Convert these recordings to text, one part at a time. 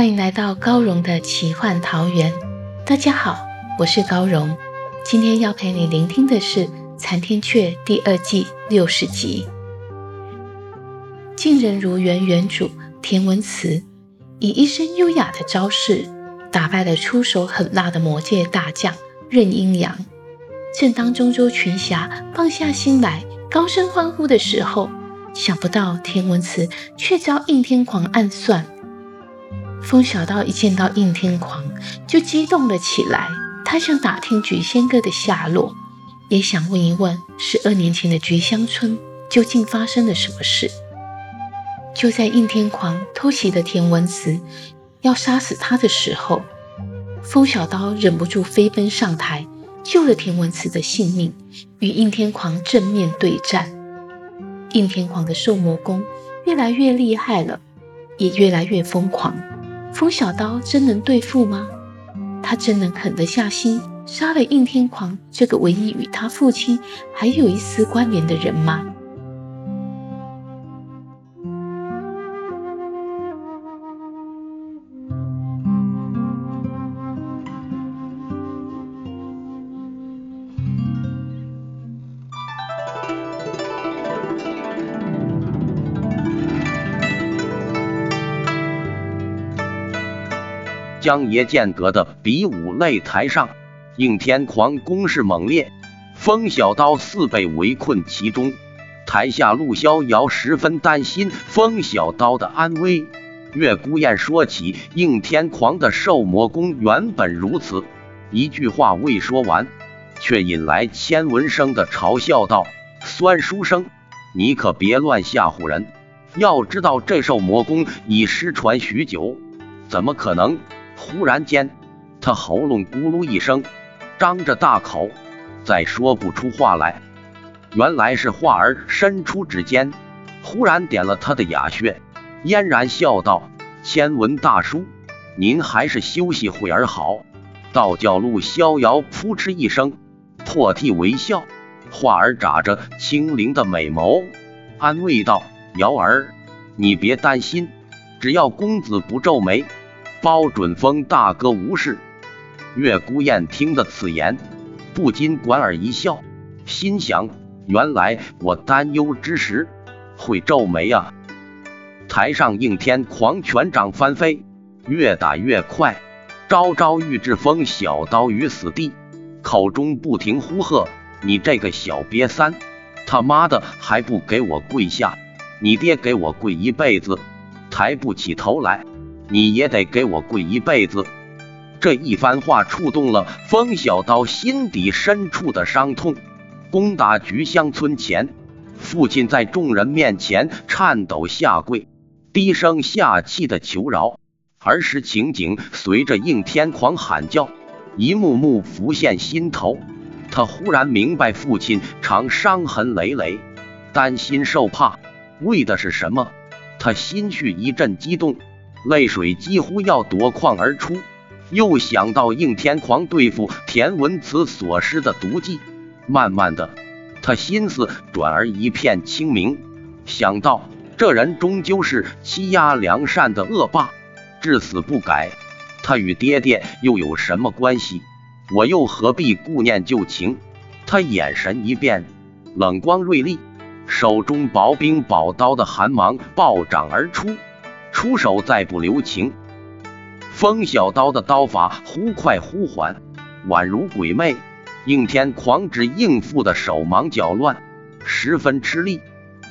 欢迎来到高荣的奇幻桃源。大家好，我是高荣。今天要陪你聆听的是《残天阙》第二季六十集。晋人如原原主田文慈以一身优雅的招式打败了出手狠辣的魔界大将任阴阳。正当中州群侠放下心来高声欢呼的时候，想不到田文慈却遭应天狂暗算。风小刀一见到应天狂，就激动了起来。他想打听菊仙哥的下落，也想问一问十二年前的菊香村究竟发生了什么事。就在应天狂偷袭了田文慈，要杀死他的时候，风小刀忍不住飞奔上台，救了田文慈的性命，与应天狂正面对战。应天狂的兽魔功越来越厉害了，也越来越疯狂。风小刀真能对付吗？他真能狠得下心杀了应天狂这个唯一与他父亲还有一丝关联的人吗？江爷剑阁的比武擂台上，应天狂攻势猛烈，风小刀似被围困其中。台下陆逍遥十分担心风小刀的安危。月孤雁说起应天狂的兽魔功原本如此，一句话未说完，却引来千文生的嘲笑道：“酸书生，你可别乱吓唬人！要知道这兽魔功已失传许久，怎么可能？”忽然间，他喉咙咕噜一声，张着大口，再说不出话来。原来是画儿伸出指尖，忽然点了他的哑穴，嫣然笑道：“千文大叔，您还是休息会儿好。”道教陆逍遥扑哧一声，破涕为笑。画儿眨着清灵的美眸，安慰道：“瑶儿，你别担心，只要公子不皱眉。”包准风大哥无事。月孤雁听得此言，不禁莞尔一笑，心想：原来我担忧之时会皱眉啊！台上应天狂拳掌翻飞，越打越快，招招欲置风小刀于死地，口中不停呼喝：“你这个小瘪三，他妈的还不给我跪下！你爹给我跪一辈子，抬不起头来。”你也得给我跪一辈子！这一番话触动了风小刀心底深处的伤痛。攻打菊香村前，父亲在众人面前颤抖下跪，低声下气的求饶。儿时情景随着应天狂喊叫，一幕幕浮现心头。他忽然明白，父亲常伤痕累累，担心受怕，为的是什么？他心绪一阵激动。泪水几乎要夺眶而出，又想到应天狂对付田文慈所施的毒计，慢慢的，他心思转而一片清明。想到这人终究是欺压良善的恶霸，至死不改，他与爹爹又有什么关系？我又何必顾念旧情？他眼神一变，冷光锐利，手中薄冰宝刀的寒芒暴涨而出。出手再不留情，风小刀的刀法忽快忽缓，宛如鬼魅。应天狂指应付的手忙脚乱，十分吃力，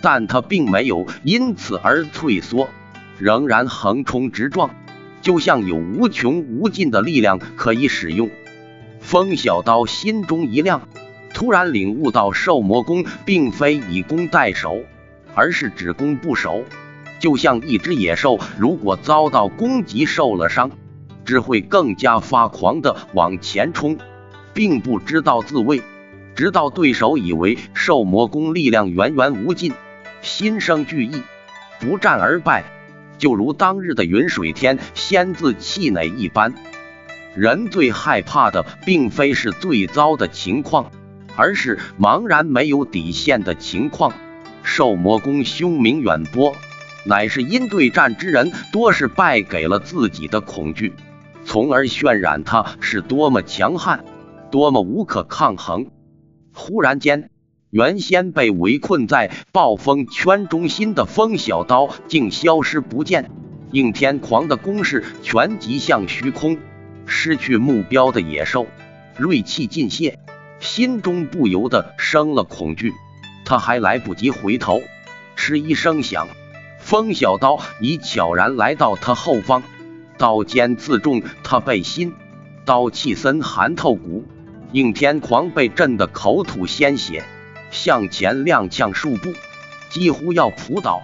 但他并没有因此而退缩，仍然横冲直撞，就像有无穷无尽的力量可以使用。风小刀心中一亮，突然领悟到兽魔功并非以攻代守，而是只攻不守。就像一只野兽，如果遭到攻击受了伤，只会更加发狂的往前冲，并不知道自卫。直到对手以为兽魔功力量源源无尽，心生惧意，不战而败，就如当日的云水天仙自气馁一般。人最害怕的，并非是最糟的情况，而是茫然没有底线的情况。兽魔功凶名远播，乃是因对战之人多是败给了自己的恐惧，从而渲染他是多么强悍，多么无可抗衡。忽然间，原先被围困在暴风圈中心的风小刀竟消失不见，应天狂的攻势全击向虚空。失去目标的野兽，锐气尽泄，心中不由得生了恐惧。他还来不及回头，嗤一声响，风小刀已悄然来到他后方，刀尖刺中他背心，刀气森寒透骨。应天狂被震得口吐鲜血，向前踉跄数步，几乎要扑倒。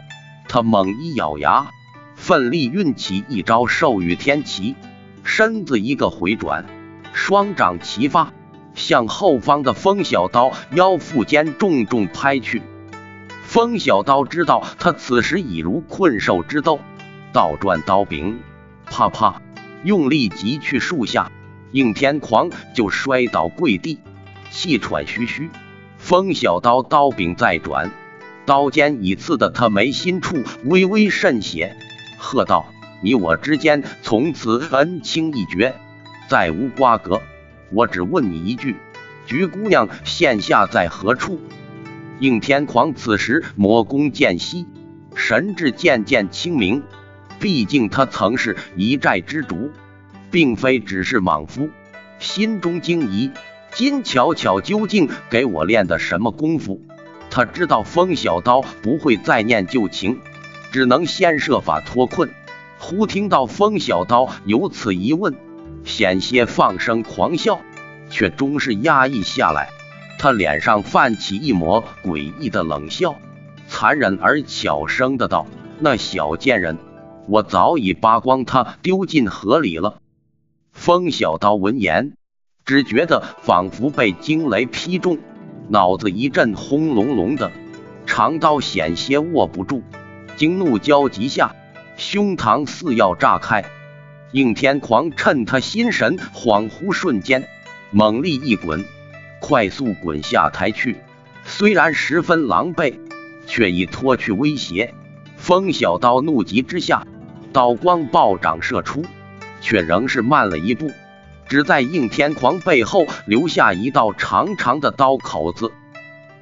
他猛一咬牙，奋力运起一招兽羽天骑。身子一个回转，双掌齐发，向后方的风小刀腰腹间重重拍去。风小刀知道他此时已如困兽之斗，倒转刀柄，啪啪用力击去树下，应天狂就摔倒跪地，气喘吁吁。风小刀刀柄再转，刀尖已刺得他眉心处微微渗血，喝道。你我之间从此恩情一绝，再无瓜葛。我只问你一句：菊姑娘现下在何处？应天狂此时魔功渐息，神智渐渐清明。毕竟他曾是一寨之主，并非只是莽夫。心中惊疑：金巧巧究竟给我练的什么功夫？他知道风小刀不会再念旧情，只能先设法脱困。忽听到风小刀有此一问，险些放声狂笑，却终是压抑下来。他脸上泛起一抹诡异的冷笑，残忍而小声的道：“那小贱人，我早已扒光他，丢进河里了。”风小刀闻言，只觉得仿佛被惊雷劈中，脑子一阵轰隆隆的，长刀险些握不住，惊怒交集下。胸膛似要炸开，应天狂趁他心神恍惚瞬间，猛力一滚，快速滚下台去。虽然十分狼狈，却已脱去威胁。风小刀怒极之下，刀光暴涨射出，却仍是慢了一步，只在应天狂背后留下一道长长的刀口子。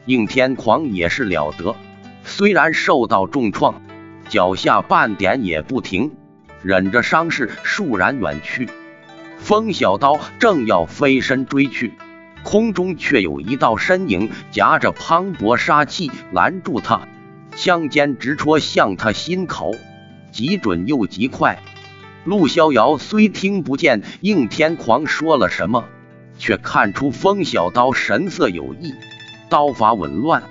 应天狂也是了得，虽然受到重创。脚下半点也不停，忍着伤势倏然远去。风小刀正要飞身追去，空中却有一道身影夹着磅礴杀气拦住他，枪尖直戳向他心口，极准又极快。陆逍遥虽听不见应天狂说了什么，却看出风小刀神色有异，刀法紊乱，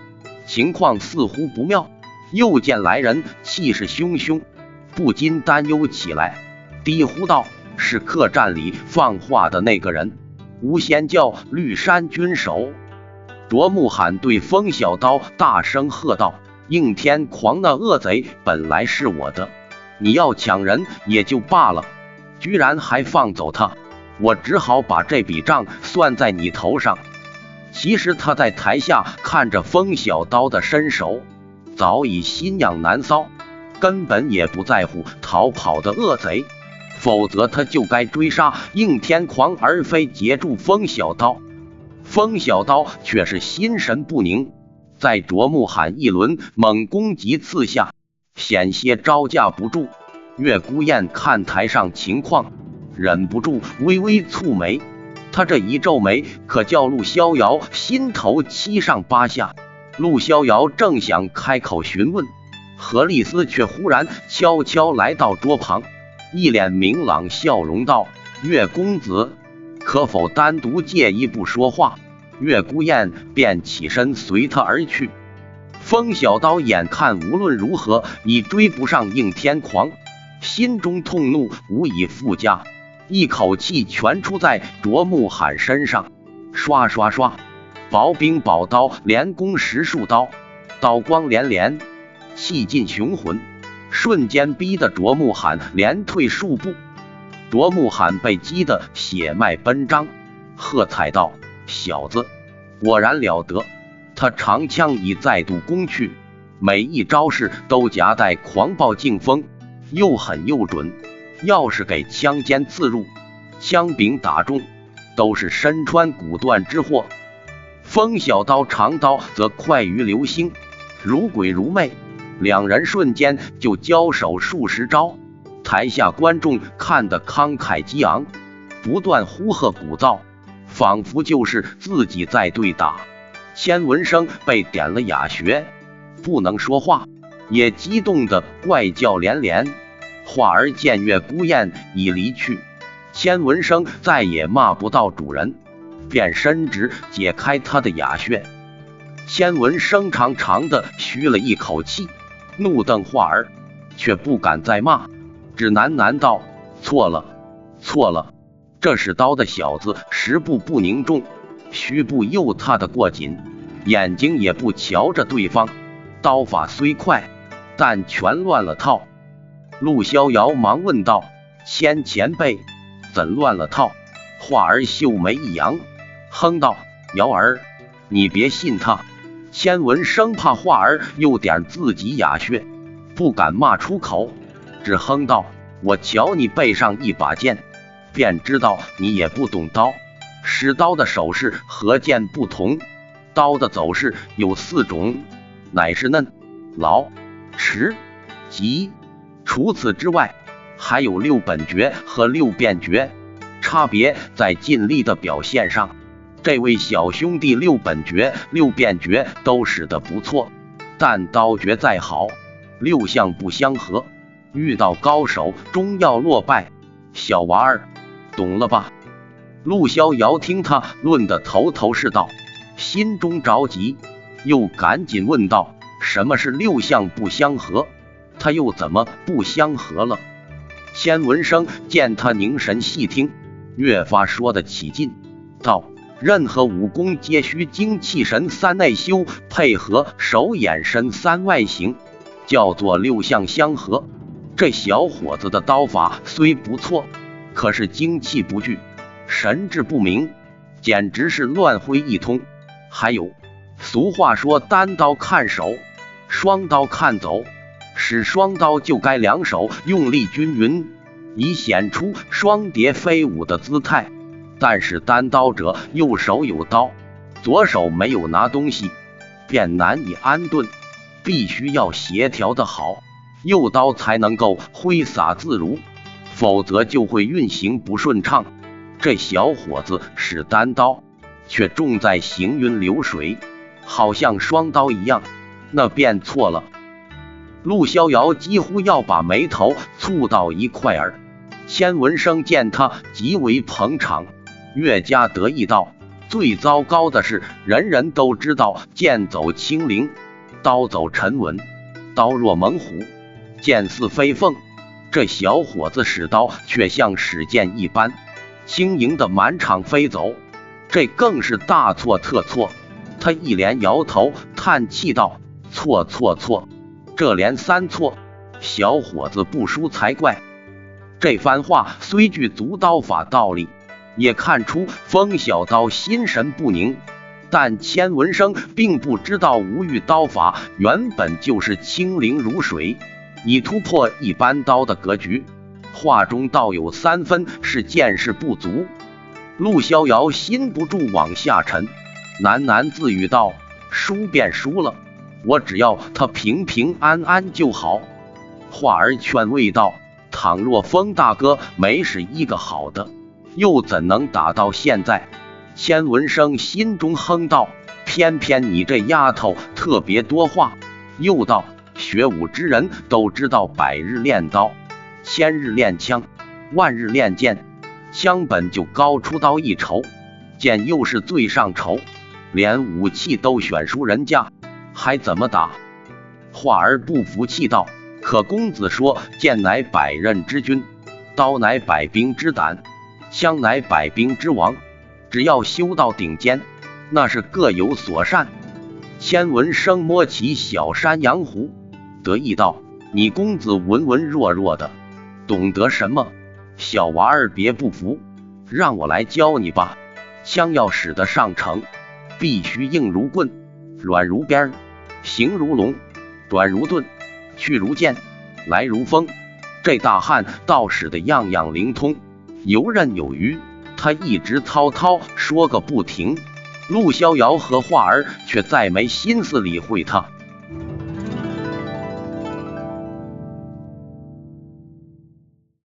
情况似乎不妙。又见来人气势汹汹，不禁担忧起来，低呼道：“是客栈里放话的那个人，无仙教绿山军首。”卓木罕对风小刀大声喝道：“应天狂那恶贼本来是我的，你要抢人也就罢了，居然还放走他，我只好把这笔账算在你头上。”其实他在台下看着风小刀的身手。早已心痒难搔，根本也不在乎逃跑的恶贼，否则他就该追杀应天狂，而非截住风小刀。风小刀却是心神不宁，在卓木罕一轮猛攻击刺下，险些招架不住。月孤雁看台上情况，忍不住微微蹙眉，他这一皱眉，可叫陆逍遥心头七上八下。陆逍遥正想开口询问，何丽丝却忽然悄悄来到桌旁，一脸明朗笑容道：“岳公子，可否单独借一步说话？”岳孤雁便起身随他而去。风小刀眼看无论如何已追不上应天狂，心中痛怒无以复加，一口气全出在卓木罕身上，刷刷刷，薄冰宝刀连攻十数刀，刀光连连，气尽雄浑，瞬间逼得卓木罕连退数步。卓木罕被激得血脉奔张，喝彩道：“小子，果然了得！”他长枪已再度攻去，每一招式都夹带狂暴劲风，又狠又准。要是给枪尖刺入，枪柄打中，都是身穿骨断之祸。风小刀长刀则快于流星，如鬼如魅，两人瞬间就交手数十招。台下观众看得慷慨激昂，不断呼喝鼓噪，仿佛就是自己在对打。千文生被点了哑穴，不能说话，也激动的怪叫连连。画儿见月孤雁已离去，千文生再也骂不到主人，便伸指解开他的哑穴。千文生长长的吁了一口气，怒瞪画儿，却不敢再骂，只喃喃道：“错了，错了，这使刀的小子十步不凝重。”虚步又踏得过紧，眼睛也不瞧着对方，刀法虽快，但全乱了套。陆逍遥忙问道：“千前辈，怎乱了套？”画儿秀眉一扬，哼道：“瑶儿，你别信他。”千文生怕画儿又点自己哑穴，不敢骂出口，只哼道：“我瞧你背上一把剑，便知道你也不懂刀。”使刀的手势和剑不同，刀的走势有四种，乃是嫩、老、迟、急。除此之外，还有六本诀和六变诀，差别在尽力的表现上。这位小兄弟六本诀、六变诀都使得不错，但刀诀再好，六项不相合，遇到高手终要落败。小娃儿，懂了吧？陆逍遥听他论得头头是道，心中着急，又赶紧问道：“什么是六相不相合？他又怎么不相合了？”千文生见他凝神细听，越发说得起劲，道：“任何武功皆需精气神三内修，配合手眼身三外形，叫做六相相合。这小伙子的刀法虽不错，可是精气不聚。”神志不明，简直是乱挥一通。还有，俗话说单刀看手，双刀看走。使双刀就该两手用力均匀，以显出双蝶飞舞的姿态。但是单刀者右手有刀，左手没有拿东西，便难以安顿。必须要协调的好，右刀才能够挥洒自如，否则就会运行不顺畅。这小伙子使单刀，却重在行云流水，好像双刀一样，那便错了。陆逍遥几乎要把眉头蹙到一块儿。千文生见他极为捧场，越加得意道：“最糟糕的是，人人都知道剑走轻灵，刀走沉稳，刀若猛虎，剑似飞凤。这小伙子使刀却像使剑一般。”轻盈的满场飞走，这更是大错特错。他一连摇头叹气道：“错错错，这连三错，小伙子不输才怪。”这番话虽具足刀法道理，也看出风小刀心神不宁。但千文生并不知道无欲刀法原本就是清灵如水，已突破一般刀的格局。话中倒有三分是见识不足，陆逍遥心不住往下沉，喃喃自语道：“输便输了，我只要他平平安安就好。”话儿劝慰道：“倘若风大哥没是一个好的，又怎能打到现在？”千文生心中哼道：“偏偏你这丫头特别多话。”又道：“学武之人都知道百日练刀。”千日练枪，万日练剑，枪本就高出刀一筹，剑又是最上筹，连武器都选输人家，还怎么打？华儿不服气道：“可公子说，剑乃百刃之君，刀乃百兵之胆，枪乃百兵之王，只要修到顶尖，那是各有所善。”千文生摸起小山羊胡，得意道：“你公子文文弱弱的，懂得什么？小娃儿别不服，让我来教你吧。枪要使得上乘，必须硬如棍，软如鞭，形如龙。”短如盾，去如剑，来如风。这大汉倒使得样样灵通，游刃有余。他一直滔滔说个不停，陆逍遥和画儿却再没心思理会他。